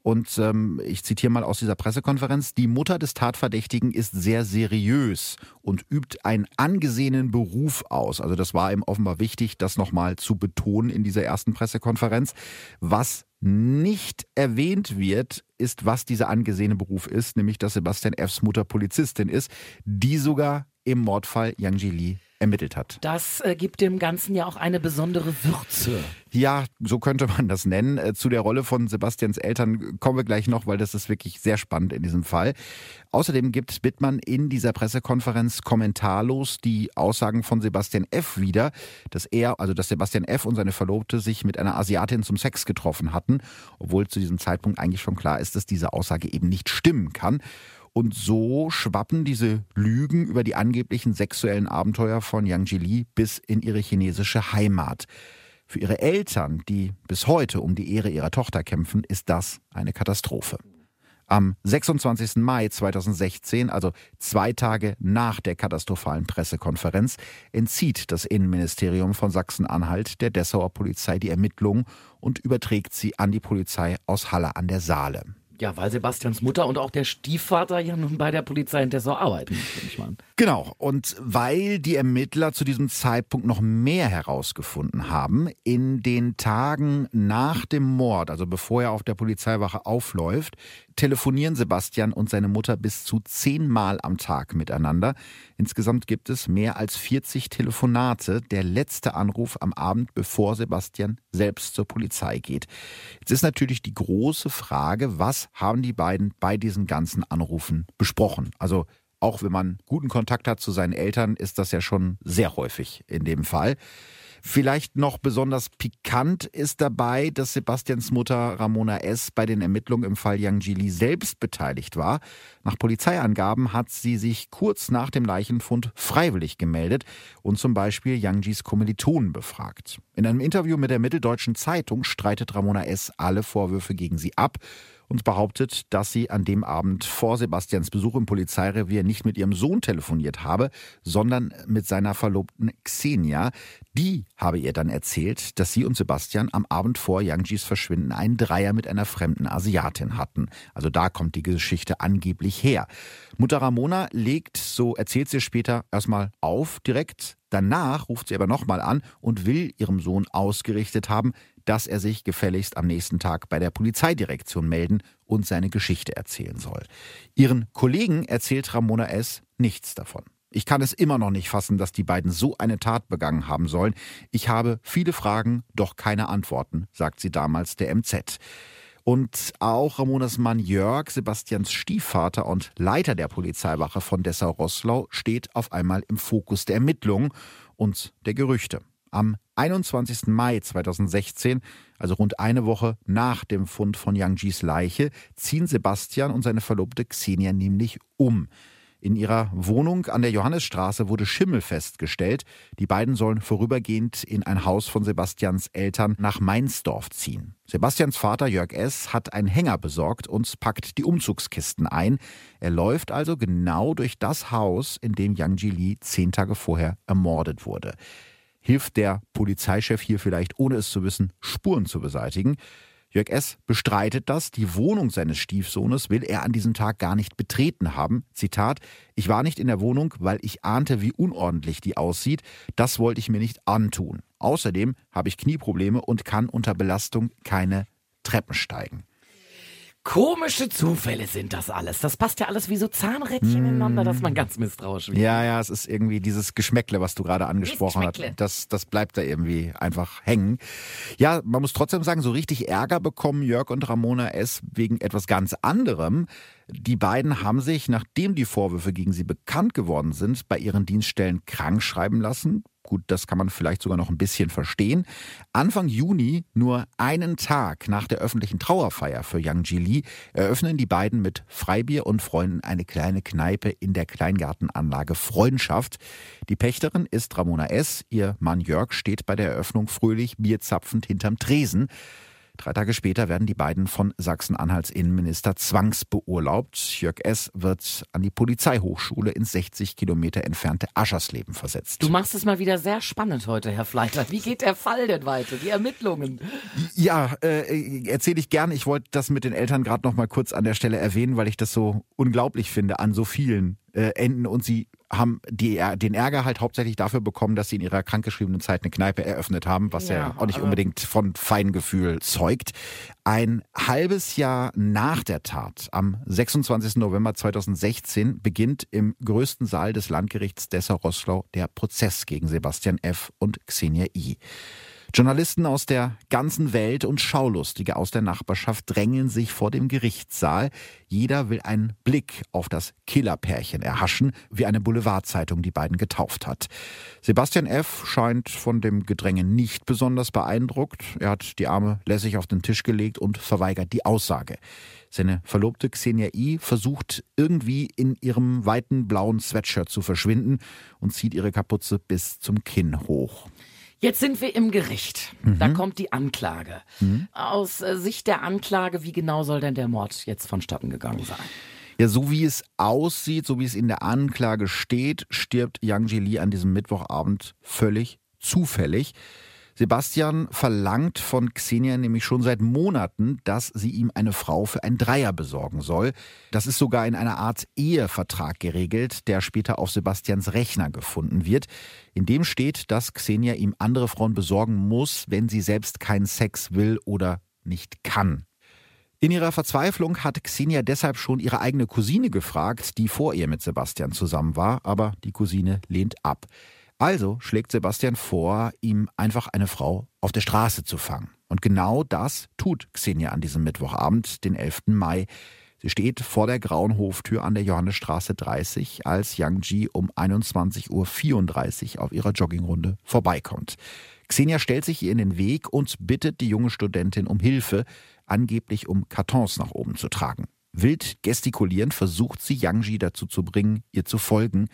Und ähm, ich zitiere mal aus dieser Pressekonferenz, die Mutter des Tatverdächtigen ist sehr seriös und übt einen angesehenen Beruf aus. Also das war ihm offenbar wichtig, das nochmal zu betonen in dieser ersten Pressekonferenz. Was nicht erwähnt wird, ist, was dieser angesehene Beruf ist, nämlich dass Sebastian Fs Mutter Polizistin ist, die sogar im Mordfall Yang Li ermittelt hat. Das äh, gibt dem Ganzen ja auch eine besondere Würze. Ja, so könnte man das nennen. Äh, zu der Rolle von Sebastians Eltern kommen wir gleich noch, weil das ist wirklich sehr spannend in diesem Fall. Außerdem gibt Bittmann in dieser Pressekonferenz kommentarlos die Aussagen von Sebastian F. wieder, dass er, also dass Sebastian F. und seine Verlobte sich mit einer Asiatin zum Sex getroffen hatten, obwohl zu diesem Zeitpunkt eigentlich schon klar ist, dass diese Aussage eben nicht stimmen kann. Und so schwappen diese Lügen über die angeblichen sexuellen Abenteuer von Yang Jili bis in ihre chinesische Heimat. Für ihre Eltern, die bis heute um die Ehre ihrer Tochter kämpfen, ist das eine Katastrophe. Am 26. Mai 2016, also zwei Tage nach der katastrophalen Pressekonferenz, entzieht das Innenministerium von Sachsen-Anhalt der Dessauer Polizei die Ermittlungen und überträgt sie an die Polizei aus Halle an der Saale. Ja, weil Sebastians Mutter und auch der Stiefvater ja nun bei der Polizei in Dessau arbeiten, nehme ich mal. Genau. Und weil die Ermittler zu diesem Zeitpunkt noch mehr herausgefunden haben, in den Tagen nach dem Mord, also bevor er auf der Polizeiwache aufläuft, telefonieren Sebastian und seine Mutter bis zu zehnmal am Tag miteinander. Insgesamt gibt es mehr als 40 Telefonate. Der letzte Anruf am Abend, bevor Sebastian selbst zur Polizei geht. Jetzt ist natürlich die große Frage, was haben die beiden bei diesen ganzen Anrufen besprochen? Also auch wenn man guten Kontakt hat zu seinen Eltern, ist das ja schon sehr häufig in dem Fall. Vielleicht noch besonders pikant ist dabei, dass Sebastians Mutter Ramona S. bei den Ermittlungen im Fall Yang Jili selbst beteiligt war. Nach Polizeiangaben hat sie sich kurz nach dem Leichenfund freiwillig gemeldet und zum Beispiel Yang Jis Kommilitonen befragt. In einem Interview mit der Mitteldeutschen Zeitung streitet Ramona S. alle Vorwürfe gegen sie ab und behauptet, dass sie an dem Abend vor Sebastians Besuch im Polizeirevier nicht mit ihrem Sohn telefoniert habe, sondern mit seiner Verlobten Xenia. Die habe ihr dann erzählt, dass sie und Sebastian am Abend vor Yangjis Verschwinden einen Dreier mit einer fremden Asiatin hatten. Also da kommt die Geschichte angeblich her. Mutter Ramona legt, so erzählt sie später, erstmal auf direkt. Danach ruft sie aber nochmal an und will ihrem Sohn ausgerichtet haben, dass er sich gefälligst am nächsten Tag bei der Polizeidirektion melden und seine Geschichte erzählen soll. Ihren Kollegen erzählt Ramona S. nichts davon. Ich kann es immer noch nicht fassen, dass die beiden so eine Tat begangen haben sollen. Ich habe viele Fragen, doch keine Antworten, sagt sie damals der MZ. Und auch Ramonas Mann Jörg, Sebastians Stiefvater und Leiter der Polizeiwache von Dessau-Rosslau, steht auf einmal im Fokus der Ermittlungen und der Gerüchte. Am 21. Mai 2016, also rund eine Woche nach dem Fund von Yang Jis Leiche, ziehen Sebastian und seine Verlobte Xenia nämlich um. In ihrer Wohnung an der Johannesstraße wurde Schimmel festgestellt. Die beiden sollen vorübergehend in ein Haus von Sebastians Eltern nach Mainzdorf ziehen. Sebastians Vater Jörg S. hat einen Hänger besorgt und packt die Umzugskisten ein. Er läuft also genau durch das Haus, in dem Yang Ji zehn Tage vorher ermordet wurde. Hilft der Polizeichef hier vielleicht, ohne es zu wissen, Spuren zu beseitigen? Jörg S. bestreitet das. Die Wohnung seines Stiefsohnes will er an diesem Tag gar nicht betreten haben. Zitat: Ich war nicht in der Wohnung, weil ich ahnte, wie unordentlich die aussieht. Das wollte ich mir nicht antun. Außerdem habe ich Knieprobleme und kann unter Belastung keine Treppen steigen. Komische Zufälle sind das alles. Das passt ja alles wie so Zahnrädchen mm. ineinander, dass man ganz misstrauisch wird. Ja, ja, es ist irgendwie dieses Geschmäckle, was du gerade angesprochen hast. Das, das bleibt da irgendwie einfach hängen. Ja, man muss trotzdem sagen, so richtig Ärger bekommen Jörg und Ramona S. wegen etwas ganz anderem. Die beiden haben sich, nachdem die Vorwürfe gegen sie bekannt geworden sind, bei ihren Dienststellen krank schreiben lassen. Gut, das kann man vielleicht sogar noch ein bisschen verstehen. Anfang Juni, nur einen Tag nach der öffentlichen Trauerfeier für Yang Jili, eröffnen die beiden mit Freibier und Freunden eine kleine Kneipe in der Kleingartenanlage Freundschaft. Die Pächterin ist Ramona S., ihr Mann Jörg steht bei der Eröffnung fröhlich bierzapfend hinterm Tresen. Drei Tage später werden die beiden von Sachsen-Anhalts Innenminister zwangsbeurlaubt. Jörg S. wird an die Polizeihochschule ins 60 Kilometer entfernte Aschersleben versetzt. Du machst es mal wieder sehr spannend heute, Herr Fleiter. Wie geht der Fall denn weiter? Die Ermittlungen? Ja, äh, erzähle ich gern. Ich wollte das mit den Eltern gerade noch mal kurz an der Stelle erwähnen, weil ich das so unglaublich finde an so vielen äh, enden und sie haben die, den Ärger halt hauptsächlich dafür bekommen, dass sie in ihrer krankgeschriebenen Zeit eine Kneipe eröffnet haben, was ja, ja auch nicht unbedingt von Feingefühl zeugt. Ein halbes Jahr nach der Tat, am 26. November 2016, beginnt im größten Saal des Landgerichts Dessau-Rosslau der Prozess gegen Sebastian F. und Xenia I. Journalisten aus der ganzen Welt und Schaulustige aus der Nachbarschaft drängen sich vor dem Gerichtssaal. Jeder will einen Blick auf das Killerpärchen erhaschen, wie eine Boulevardzeitung die beiden getauft hat. Sebastian F. scheint von dem Gedränge nicht besonders beeindruckt. Er hat die Arme lässig auf den Tisch gelegt und verweigert die Aussage. Seine Verlobte Xenia I versucht irgendwie in ihrem weiten blauen Sweatshirt zu verschwinden und zieht ihre Kapuze bis zum Kinn hoch. Jetzt sind wir im Gericht. Mhm. Da kommt die Anklage. Mhm. Aus äh, Sicht der Anklage, wie genau soll denn der Mord jetzt vonstatten gegangen sein? Ja, so wie es aussieht, so wie es in der Anklage steht, stirbt Yang Jili an diesem Mittwochabend völlig zufällig. Sebastian verlangt von Xenia nämlich schon seit Monaten, dass sie ihm eine Frau für ein Dreier besorgen soll. Das ist sogar in einer Art Ehevertrag geregelt, der später auf Sebastians Rechner gefunden wird. In dem steht, dass Xenia ihm andere Frauen besorgen muss, wenn sie selbst keinen Sex will oder nicht kann. In ihrer Verzweiflung hat Xenia deshalb schon ihre eigene Cousine gefragt, die vor ihr mit Sebastian zusammen war, aber die Cousine lehnt ab. Also schlägt Sebastian vor, ihm einfach eine Frau auf der Straße zu fangen. Und genau das tut Xenia an diesem Mittwochabend, den 11. Mai. Sie steht vor der grauen Hoftür an der Johannesstraße 30, als Yang Ji um 21.34 Uhr auf ihrer Joggingrunde vorbeikommt. Xenia stellt sich ihr in den Weg und bittet die junge Studentin um Hilfe, angeblich um Kartons nach oben zu tragen. Wild gestikulierend versucht sie Yang Ji dazu zu bringen, ihr zu folgen.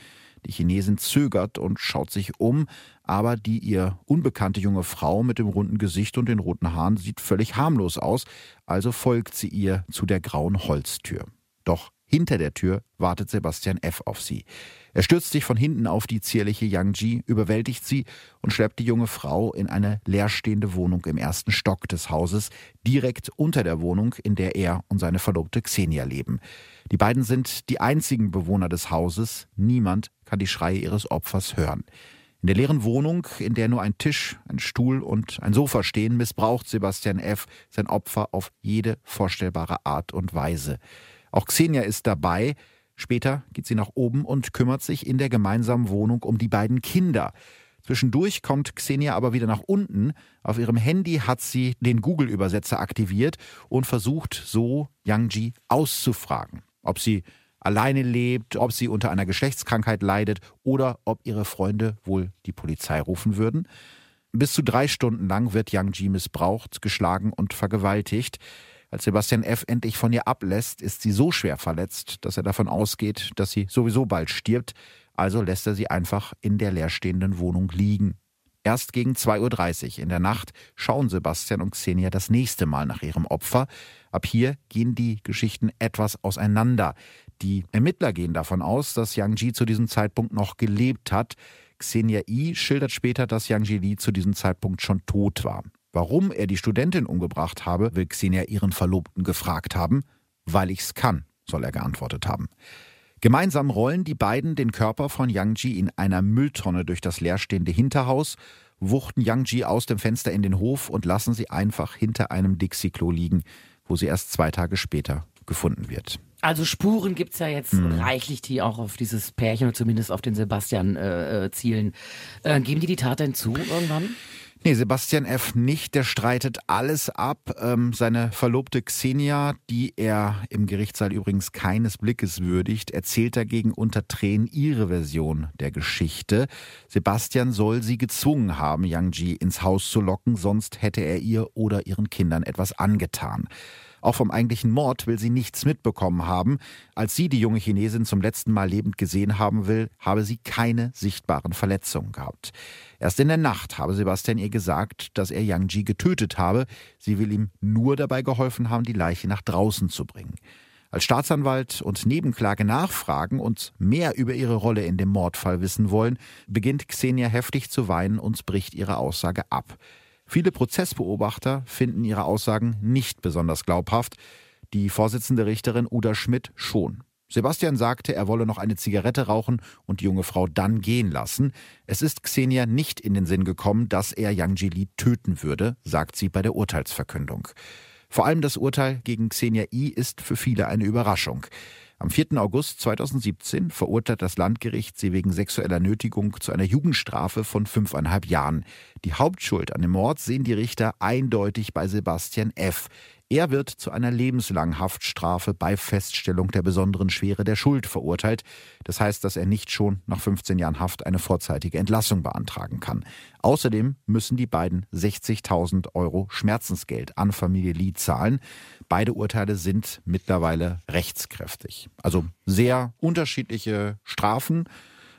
Die Chinesin zögert und schaut sich um, aber die ihr unbekannte junge Frau mit dem runden Gesicht und den roten Haaren sieht völlig harmlos aus, also folgt sie ihr zu der grauen Holztür. Doch hinter der Tür wartet Sebastian F. auf sie. Er stürzt sich von hinten auf die zierliche Yang Ji, überwältigt sie und schleppt die junge Frau in eine leerstehende Wohnung im ersten Stock des Hauses, direkt unter der Wohnung, in der er und seine Verlobte Xenia leben. Die beiden sind die einzigen Bewohner des Hauses. Niemand kann die Schreie ihres Opfers hören. In der leeren Wohnung, in der nur ein Tisch, ein Stuhl und ein Sofa stehen, missbraucht Sebastian F. sein Opfer auf jede vorstellbare Art und Weise. Auch Xenia ist dabei. Später geht sie nach oben und kümmert sich in der gemeinsamen Wohnung um die beiden Kinder. Zwischendurch kommt Xenia aber wieder nach unten. Auf ihrem Handy hat sie den Google-Übersetzer aktiviert und versucht so Yang Ji auszufragen, ob sie alleine lebt, ob sie unter einer Geschlechtskrankheit leidet oder ob ihre Freunde wohl die Polizei rufen würden. Bis zu drei Stunden lang wird Yang Ji missbraucht, geschlagen und vergewaltigt. Als Sebastian F. endlich von ihr ablässt, ist sie so schwer verletzt, dass er davon ausgeht, dass sie sowieso bald stirbt, also lässt er sie einfach in der leerstehenden Wohnung liegen. Erst gegen 2.30 Uhr in der Nacht schauen Sebastian und Xenia das nächste Mal nach ihrem Opfer. Ab hier gehen die Geschichten etwas auseinander. Die Ermittler gehen davon aus, dass Yang Ji zu diesem Zeitpunkt noch gelebt hat. Xenia I schildert später, dass Yang Ji Li zu diesem Zeitpunkt schon tot war. Warum er die Studentin umgebracht habe, will Xenia ihren Verlobten gefragt haben. Weil ich's kann, soll er geantwortet haben. Gemeinsam rollen die beiden den Körper von Yang Ji in einer Mülltonne durch das leerstehende Hinterhaus, wuchten Yang Ji aus dem Fenster in den Hof und lassen sie einfach hinter einem Dixie-Klo liegen, wo sie erst zwei Tage später gefunden wird. Also Spuren gibt es ja jetzt mhm. reichlich, die auch auf dieses Pärchen oder zumindest auf den Sebastian äh, äh zielen. Äh, geben die die Tat denn zu irgendwann? Nee, Sebastian F. nicht, der streitet alles ab. Ähm, seine Verlobte Xenia, die er im Gerichtssaal übrigens keines Blickes würdigt, erzählt dagegen unter Tränen ihre Version der Geschichte. Sebastian soll sie gezwungen haben, Yang Ji ins Haus zu locken, sonst hätte er ihr oder ihren Kindern etwas angetan. Auch vom eigentlichen Mord will sie nichts mitbekommen haben. Als sie die junge Chinesin zum letzten Mal lebend gesehen haben will, habe sie keine sichtbaren Verletzungen gehabt. Erst in der Nacht habe Sebastian ihr gesagt, dass er Yang Ji getötet habe. Sie will ihm nur dabei geholfen haben, die Leiche nach draußen zu bringen. Als Staatsanwalt und Nebenklage nachfragen und mehr über ihre Rolle in dem Mordfall wissen wollen, beginnt Xenia heftig zu weinen und bricht ihre Aussage ab. Viele Prozessbeobachter finden ihre Aussagen nicht besonders glaubhaft. Die Vorsitzende Richterin Uda Schmidt schon. Sebastian sagte, er wolle noch eine Zigarette rauchen und die junge Frau dann gehen lassen. Es ist Xenia nicht in den Sinn gekommen, dass er Yang Jili töten würde, sagt sie bei der Urteilsverkündung. Vor allem das Urteil gegen Xenia I ist für viele eine Überraschung. Am 4. August 2017 verurteilt das Landgericht sie wegen sexueller Nötigung zu einer Jugendstrafe von fünfeinhalb Jahren. Die Hauptschuld an dem Mord sehen die Richter eindeutig bei Sebastian F. Er wird zu einer lebenslangen Haftstrafe bei Feststellung der besonderen Schwere der Schuld verurteilt. Das heißt, dass er nicht schon nach 15 Jahren Haft eine vorzeitige Entlassung beantragen kann. Außerdem müssen die beiden 60.000 Euro Schmerzensgeld an Familie Lee zahlen. Beide Urteile sind mittlerweile rechtskräftig. Also sehr unterschiedliche Strafen.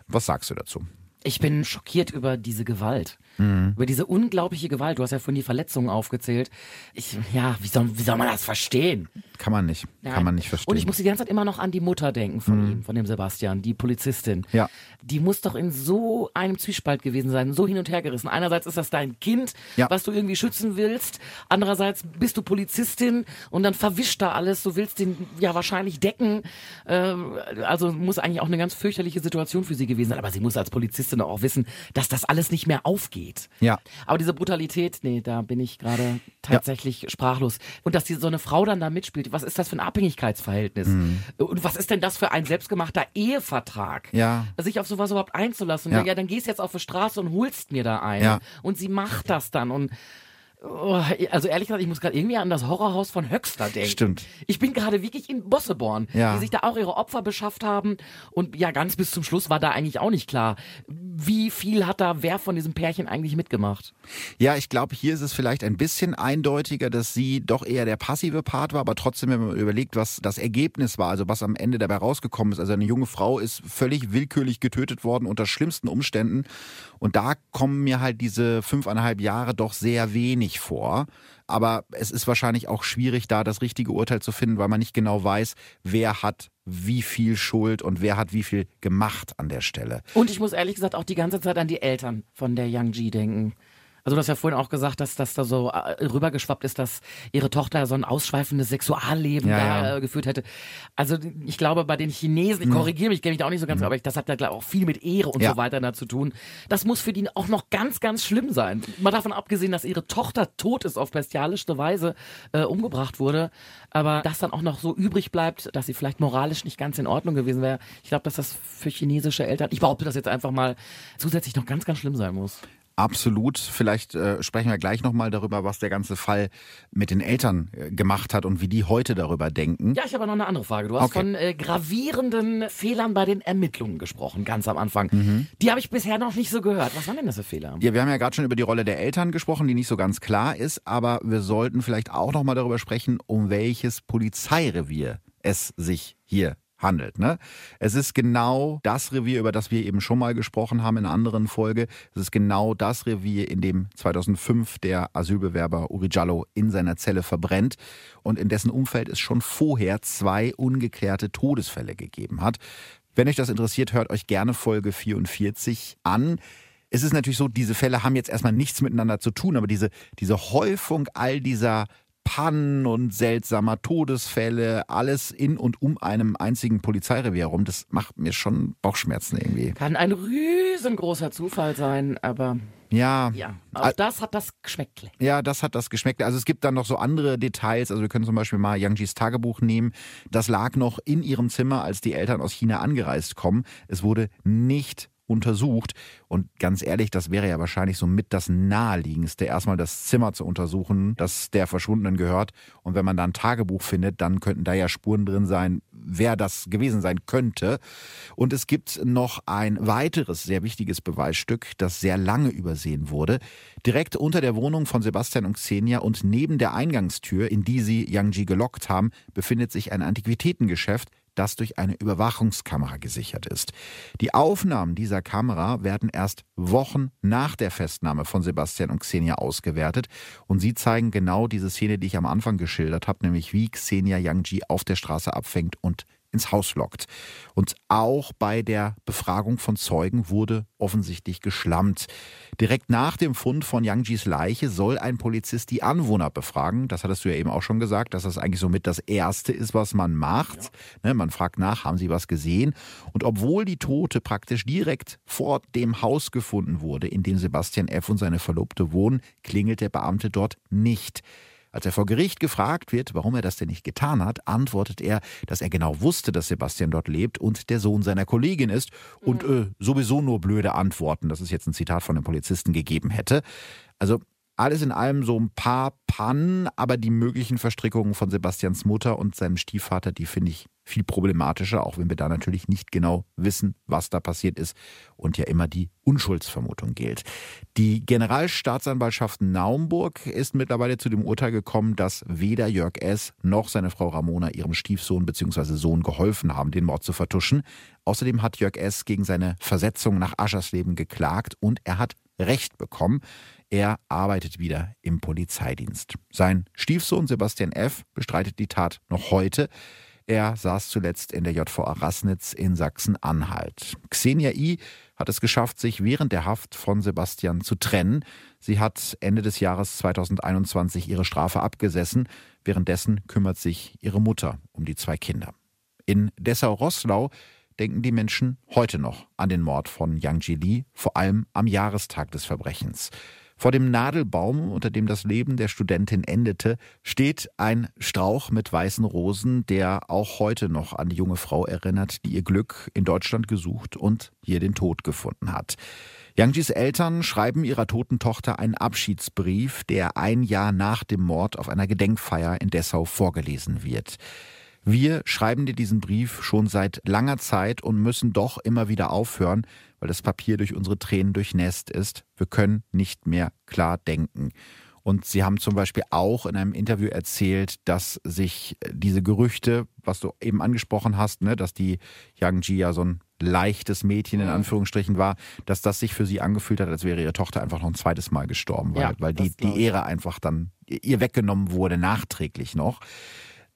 Was sagst du dazu? Ich bin schockiert über diese Gewalt. Mhm. Über diese unglaubliche Gewalt. Du hast ja vorhin die Verletzungen aufgezählt. Ich, ja, wie soll, wie soll man das verstehen? Kann man nicht. Nein. Kann man nicht verstehen. Und ich muss die ganze Zeit immer noch an die Mutter denken von mhm. ihm, von dem Sebastian, die Polizistin. Ja. Die muss doch in so einem Zwiespalt gewesen sein, so hin und her gerissen. Einerseits ist das dein Kind, ja. was du irgendwie schützen willst. Andererseits bist du Polizistin und dann verwischt da alles. Du willst den ja wahrscheinlich decken. Ähm, also muss eigentlich auch eine ganz fürchterliche Situation für sie gewesen sein. Aber sie muss als Polizistin auch wissen, dass das alles nicht mehr aufgeht. Ja. Aber diese Brutalität, nee, da bin ich gerade tatsächlich ja. sprachlos. Und dass die, so eine Frau dann da mitspielt, was ist das für ein Abhängigkeitsverhältnis? Mhm. Und was ist denn das für ein selbstgemachter Ehevertrag? Ja. Sich auf sowas überhaupt einzulassen. Ja, ja dann gehst du jetzt auf die Straße und holst mir da einen. Ja. Und sie macht das dann und Oh, also ehrlich gesagt, ich muss gerade irgendwie an das Horrorhaus von Höxter denken. Stimmt. Ich bin gerade wirklich in Bosseborn, ja. die sich da auch ihre Opfer beschafft haben. Und ja, ganz bis zum Schluss war da eigentlich auch nicht klar, wie viel hat da wer von diesem Pärchen eigentlich mitgemacht. Ja, ich glaube, hier ist es vielleicht ein bisschen eindeutiger, dass sie doch eher der passive Part war, aber trotzdem, wenn man überlegt, was das Ergebnis war, also was am Ende dabei rausgekommen ist. Also eine junge Frau ist völlig willkürlich getötet worden unter schlimmsten Umständen. Und da kommen mir halt diese fünfeinhalb Jahre doch sehr wenig vor. Aber es ist wahrscheinlich auch schwierig, da das richtige Urteil zu finden, weil man nicht genau weiß, wer hat wie viel Schuld und wer hat wie viel gemacht an der Stelle. Und ich muss ehrlich gesagt auch die ganze Zeit an die Eltern von der Young G denken. Also du hast ja vorhin auch gesagt, dass das da so äh, rübergeschwappt ist, dass ihre Tochter so ein ausschweifendes Sexualleben ja, da ja. Äh, geführt hätte. Also ich glaube, bei den Chinesen, ich mhm. korrigiere mich, kenne mich da auch nicht so ganz, mhm. aber ich, das hat ja auch viel mit Ehre und ja. so weiter da zu tun. Das muss für die auch noch ganz, ganz schlimm sein. Mal davon abgesehen, dass ihre Tochter tot ist, auf bestialischste Weise äh, umgebracht wurde, aber das dann auch noch so übrig bleibt, dass sie vielleicht moralisch nicht ganz in Ordnung gewesen wäre. Ich glaube, dass das für chinesische Eltern, ich behaupte das jetzt einfach mal, zusätzlich noch ganz, ganz schlimm sein muss. Absolut. Vielleicht äh, sprechen wir gleich nochmal darüber, was der ganze Fall mit den Eltern äh, gemacht hat und wie die heute darüber denken. Ja, ich habe noch eine andere Frage. Du hast okay. von äh, gravierenden Fehlern bei den Ermittlungen gesprochen, ganz am Anfang. Mhm. Die habe ich bisher noch nicht so gehört. Was waren denn das für Fehler? Ja, wir haben ja gerade schon über die Rolle der Eltern gesprochen, die nicht so ganz klar ist, aber wir sollten vielleicht auch nochmal darüber sprechen, um welches Polizeirevier es sich hier handelt. Ne? Es ist genau das Revier, über das wir eben schon mal gesprochen haben in einer anderen Folge. Es ist genau das Revier, in dem 2005 der Asylbewerber Uri Jallo in seiner Zelle verbrennt und in dessen Umfeld es schon vorher zwei ungeklärte Todesfälle gegeben hat. Wenn euch das interessiert, hört euch gerne Folge 44 an. Es ist natürlich so, diese Fälle haben jetzt erstmal nichts miteinander zu tun, aber diese, diese Häufung all dieser Pannen und seltsamer Todesfälle, alles in und um einem einzigen Polizeirevier herum. Das macht mir schon Bauchschmerzen irgendwie. Kann ein riesengroßer Zufall sein, aber ja. Ja, auch das hat das Geschmäckle. Ja, das hat das Geschmäckle. Also es gibt dann noch so andere Details. Also wir können zum Beispiel mal Yangjis Tagebuch nehmen. Das lag noch in ihrem Zimmer, als die Eltern aus China angereist kommen. Es wurde nicht untersucht. Und ganz ehrlich, das wäre ja wahrscheinlich so mit das naheliegendste, erstmal das Zimmer zu untersuchen, das der Verschwundenen gehört. Und wenn man da ein Tagebuch findet, dann könnten da ja Spuren drin sein, wer das gewesen sein könnte. Und es gibt noch ein weiteres sehr wichtiges Beweisstück, das sehr lange übersehen wurde. Direkt unter der Wohnung von Sebastian und Xenia und neben der Eingangstür, in die sie Yang Ji gelockt haben, befindet sich ein Antiquitätengeschäft, das durch eine Überwachungskamera gesichert ist. Die Aufnahmen dieser Kamera werden erst Wochen nach der Festnahme von Sebastian und Xenia ausgewertet und sie zeigen genau diese Szene, die ich am Anfang geschildert habe, nämlich wie Xenia Yangji auf der Straße abfängt und ins Haus lockt. Und auch bei der Befragung von Zeugen wurde offensichtlich geschlammt. Direkt nach dem Fund von Yangjis Leiche soll ein Polizist die Anwohner befragen. Das hattest du ja eben auch schon gesagt, dass das eigentlich somit das Erste ist, was man macht. Ja. Ne, man fragt nach, haben sie was gesehen? Und obwohl die Tote praktisch direkt vor dem Haus gefunden wurde, in dem Sebastian F. und seine Verlobte wohnen, klingelt der Beamte dort nicht. Als er vor Gericht gefragt wird, warum er das denn nicht getan hat, antwortet er, dass er genau wusste, dass Sebastian dort lebt und der Sohn seiner Kollegin ist und mhm. äh, sowieso nur blöde Antworten, das ist jetzt ein Zitat von einem Polizisten gegeben hätte. Also alles in allem so ein paar Pannen, aber die möglichen Verstrickungen von Sebastians Mutter und seinem Stiefvater, die finde ich viel problematischer, auch wenn wir da natürlich nicht genau wissen, was da passiert ist und ja immer die Unschuldsvermutung gilt. Die Generalstaatsanwaltschaft Naumburg ist mittlerweile zu dem Urteil gekommen, dass weder Jörg S. noch seine Frau Ramona ihrem Stiefsohn bzw. Sohn geholfen haben, den Mord zu vertuschen. Außerdem hat Jörg S. gegen seine Versetzung nach Aschersleben geklagt und er hat Recht bekommen. Er arbeitet wieder im Polizeidienst. Sein Stiefsohn Sebastian F. bestreitet die Tat noch heute. Er saß zuletzt in der JVA Rassnitz in Sachsen-Anhalt. Xenia I. hat es geschafft, sich während der Haft von Sebastian zu trennen. Sie hat Ende des Jahres 2021 ihre Strafe abgesessen. Währenddessen kümmert sich ihre Mutter um die zwei Kinder. In Dessau-Rosslau denken die Menschen heute noch an den Mord von Yang Jili, vor allem am Jahrestag des Verbrechens. Vor dem Nadelbaum, unter dem das Leben der Studentin endete, steht ein Strauch mit weißen Rosen, der auch heute noch an die junge Frau erinnert, die ihr Glück in Deutschland gesucht und hier den Tod gefunden hat. Yangjis Eltern schreiben ihrer toten Tochter einen Abschiedsbrief, der ein Jahr nach dem Mord auf einer Gedenkfeier in Dessau vorgelesen wird. Wir schreiben dir diesen Brief schon seit langer Zeit und müssen doch immer wieder aufhören, weil das Papier durch unsere Tränen durchnässt ist. Wir können nicht mehr klar denken. Und sie haben zum Beispiel auch in einem Interview erzählt, dass sich diese Gerüchte, was du eben angesprochen hast, ne, dass die Yang Ji ja so ein leichtes Mädchen in Anführungsstrichen war, dass das sich für sie angefühlt hat, als wäre ihre Tochter einfach noch ein zweites Mal gestorben, weil, Ja, weil die, die Ehre einfach dann ihr weggenommen wurde, nachträglich noch.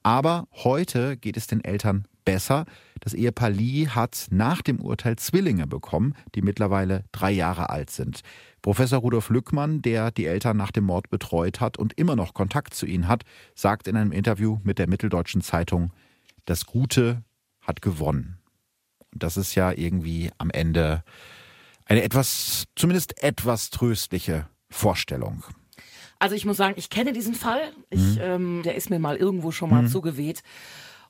Aber heute geht es den Eltern besser. Das Ehepaar Lee hat nach dem Urteil Zwillinge bekommen, die mittlerweile drei Jahre alt sind. Professor Rudolf Lückmann, der die Eltern nach dem Mord betreut hat und immer noch Kontakt zu ihnen hat, sagt in einem Interview mit der Mitteldeutschen Zeitung, das Gute hat gewonnen. Und das ist ja irgendwie am Ende eine etwas, zumindest etwas tröstliche Vorstellung. Also ich muss sagen, ich kenne diesen Fall. Ich, ähm, der ist mir mal irgendwo schon mal zugeweht.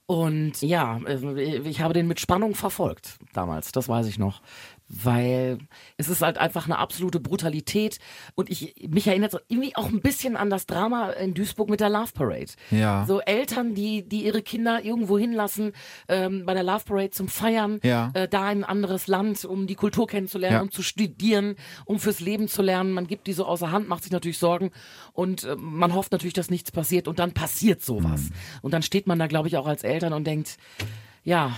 Und ja, äh, ich habe den mit Spannung verfolgt damals, das weiß ich noch. Weil es ist halt einfach eine absolute Brutalität. Und ich, mich erinnert so irgendwie auch ein bisschen an das Drama in Duisburg mit der Love Parade. Ja. So Eltern, die, die ihre Kinder irgendwo hinlassen, ähm, bei der Love Parade zum Feiern, Ja. äh, da in ein anderes Land, um die Kultur kennenzulernen, Ja. um zu studieren, um fürs Leben zu lernen. Man gibt die so außer Hand, macht sich natürlich Sorgen und äh, man hofft natürlich, dass nichts passiert und dann passiert sowas. Und dann steht man da, glaube ich, auch als Eltern und denkt, ja,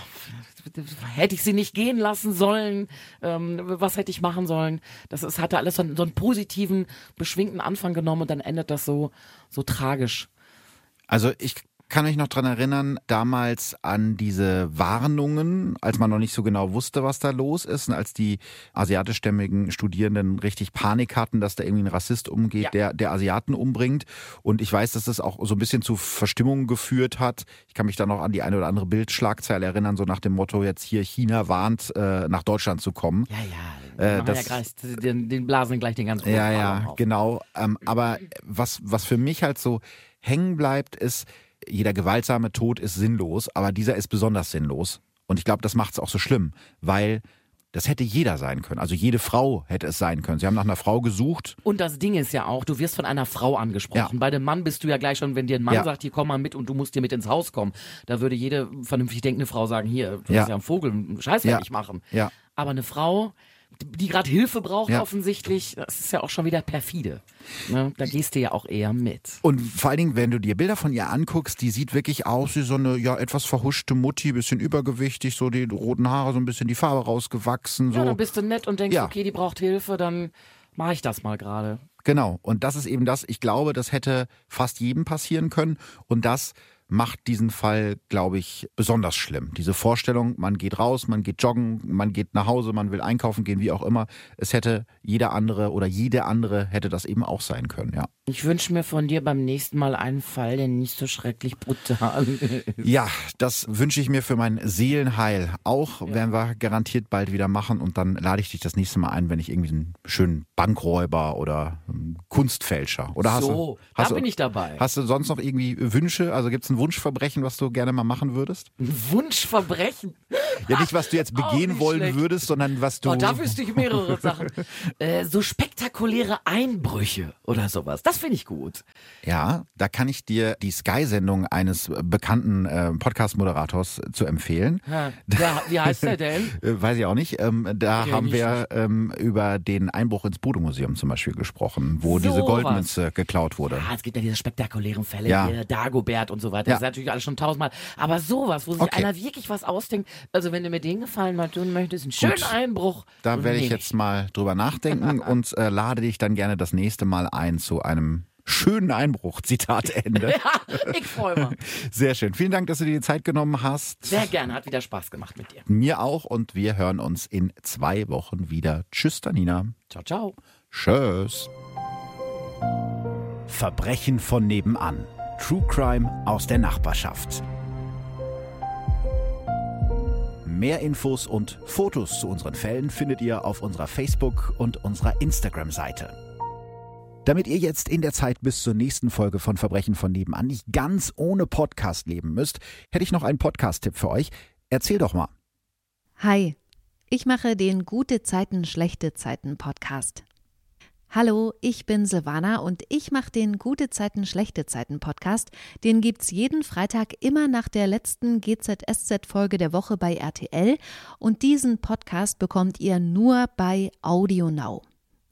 hätte ich sie nicht gehen lassen sollen, ähm, was hätte ich machen sollen? Das ist, hatte alles so einen, so einen positiven, beschwingten Anfang genommen und dann endet das so, so tragisch. Also ich kann mich noch dran erinnern, damals an diese Warnungen, als man noch nicht so genau wusste, was da los ist und als die asiatischstämmigen Studierenden richtig Panik hatten, dass da irgendwie ein Rassist umgeht, Ja. der, der Asiaten umbringt. Und ich weiß, dass das auch so ein bisschen zu Verstimmungen geführt hat. Ich kann mich da noch an die eine oder andere Bildschlagzeile erinnern, so nach dem Motto, jetzt hier China warnt, äh, nach Deutschland zu kommen. Ja, ja, Äh, das- ja gleich, den, den blasen gleich den ganzen Ja, Ballon ja, auf. genau. Ähm, aber was, was für mich halt so hängen bleibt, ist, jeder gewaltsame Tod ist sinnlos, aber dieser ist besonders sinnlos. Und ich glaube, das macht es auch so schlimm, weil das hätte jeder sein können. Also jede Frau hätte es sein können. Sie haben nach einer Frau gesucht. Und das Ding ist ja auch, du wirst von einer Frau angesprochen. Ja. Bei dem Mann bist du ja gleich schon, wenn dir ein Mann Ja. sagt, hier komm mal mit und du musst hier mit ins Haus kommen, da würde jede vernünftig denkende Frau sagen, hier, du Ja. bist ja ein Vogel, einen Scheiß Ja. ich machen. Ja. Aber eine Frau, die gerade Hilfe braucht Ja. offensichtlich, das ist ja auch schon wieder perfide. Ne? Da gehst du ja auch eher mit. Und vor allen Dingen, wenn du dir Bilder von ihr anguckst, die sieht wirklich aus wie so eine ja etwas verhuschte Mutti, bisschen übergewichtig, so die roten Haare, so ein bisschen die Farbe rausgewachsen, so. Ja, dann bist du nett und denkst, Ja. okay, die braucht Hilfe, dann mache ich das mal gerade. Genau. Und das ist eben das, ich glaube, das hätte fast jedem passieren können. Und das macht diesen Fall, glaube ich, besonders schlimm. Diese Vorstellung, man geht raus, man geht joggen, man geht nach Hause, man will einkaufen gehen, wie auch immer. Es hätte jeder andere oder jede andere hätte das eben auch sein können, ja. Ich wünsche mir von dir beim nächsten Mal einen Fall, der nicht so schrecklich brutal ist. Ja, das wünsche ich mir für mein Seelenheil auch. Werden wir garantiert bald wieder machen. Und dann lade ich dich das nächste Mal ein, wenn ich irgendwie einen schönen Bankräuber oder einen Kunstfälscher. Oder hast so, du, hast da du, bin ich dabei. Hast du sonst noch irgendwie Wünsche? Also gibt es ein Wunschverbrechen, was du gerne mal machen würdest? Wunschverbrechen. Ja, nicht, was du jetzt begehen wollen schlecht. würdest, sondern was du. Oh, da wüsste ich mehrere Sachen. Äh, so spektakuläre Einbrüche oder sowas. Das finde ich gut. ja, da kann ich dir die Sky-Sendung eines bekannten äh, Podcast-Moderators zu empfehlen. Ja, ja, wie heißt der denn? Äh, Weiß ich auch nicht. Ähm, da Okay, haben nicht wir ähm, über den Einbruch ins Bode-Museum zum Beispiel gesprochen, wo So diese was. Goldmünze geklaut wurde. Ah, es gibt ja diese spektakulären Fälle, Ja. hier Dagobert und so weiter. Ja. Das ist natürlich alles schon tausendmal. Aber sowas, wo sich Okay. einer wirklich was ausdenkt. Also Also wenn du mir den Gefallen mal tun möchtest, einen schönen Gut. Einbruch. Da werde ich jetzt mal drüber nachdenken und äh, lade dich dann gerne das nächste Mal ein zu einem schönen Einbruch. Zitat Ende. Ja, ich freue mich. Sehr schön. Vielen Dank, dass du dir die Zeit genommen hast. Sehr gerne, hat wieder Spaß gemacht mit dir. Mir auch und wir hören uns in zwei Wochen wieder. Tschüss, Tanina. Ciao, ciao. Tschüss. Verbrechen von nebenan. True Crime aus der Nachbarschaft. Mehr Infos und Fotos zu unseren Fällen findet ihr auf unserer Facebook- und unserer Instagram-Seite. Damit ihr jetzt in der Zeit bis zur nächsten Folge von Verbrechen von nebenan nicht ganz ohne Podcast leben müsst, hätte ich noch einen Podcast-Tipp für euch. Erzähl doch mal. Hi, ich mache den Gute Zeiten, schlechte Zeiten Podcast. Hallo, ich bin Silvana und ich mache den Gute Zeiten, schlechte Zeiten Podcast. Den gibt's jeden Freitag immer nach der letzten GZSZ-Folge der Woche bei RTL und diesen Podcast bekommt ihr nur bei Audio Now.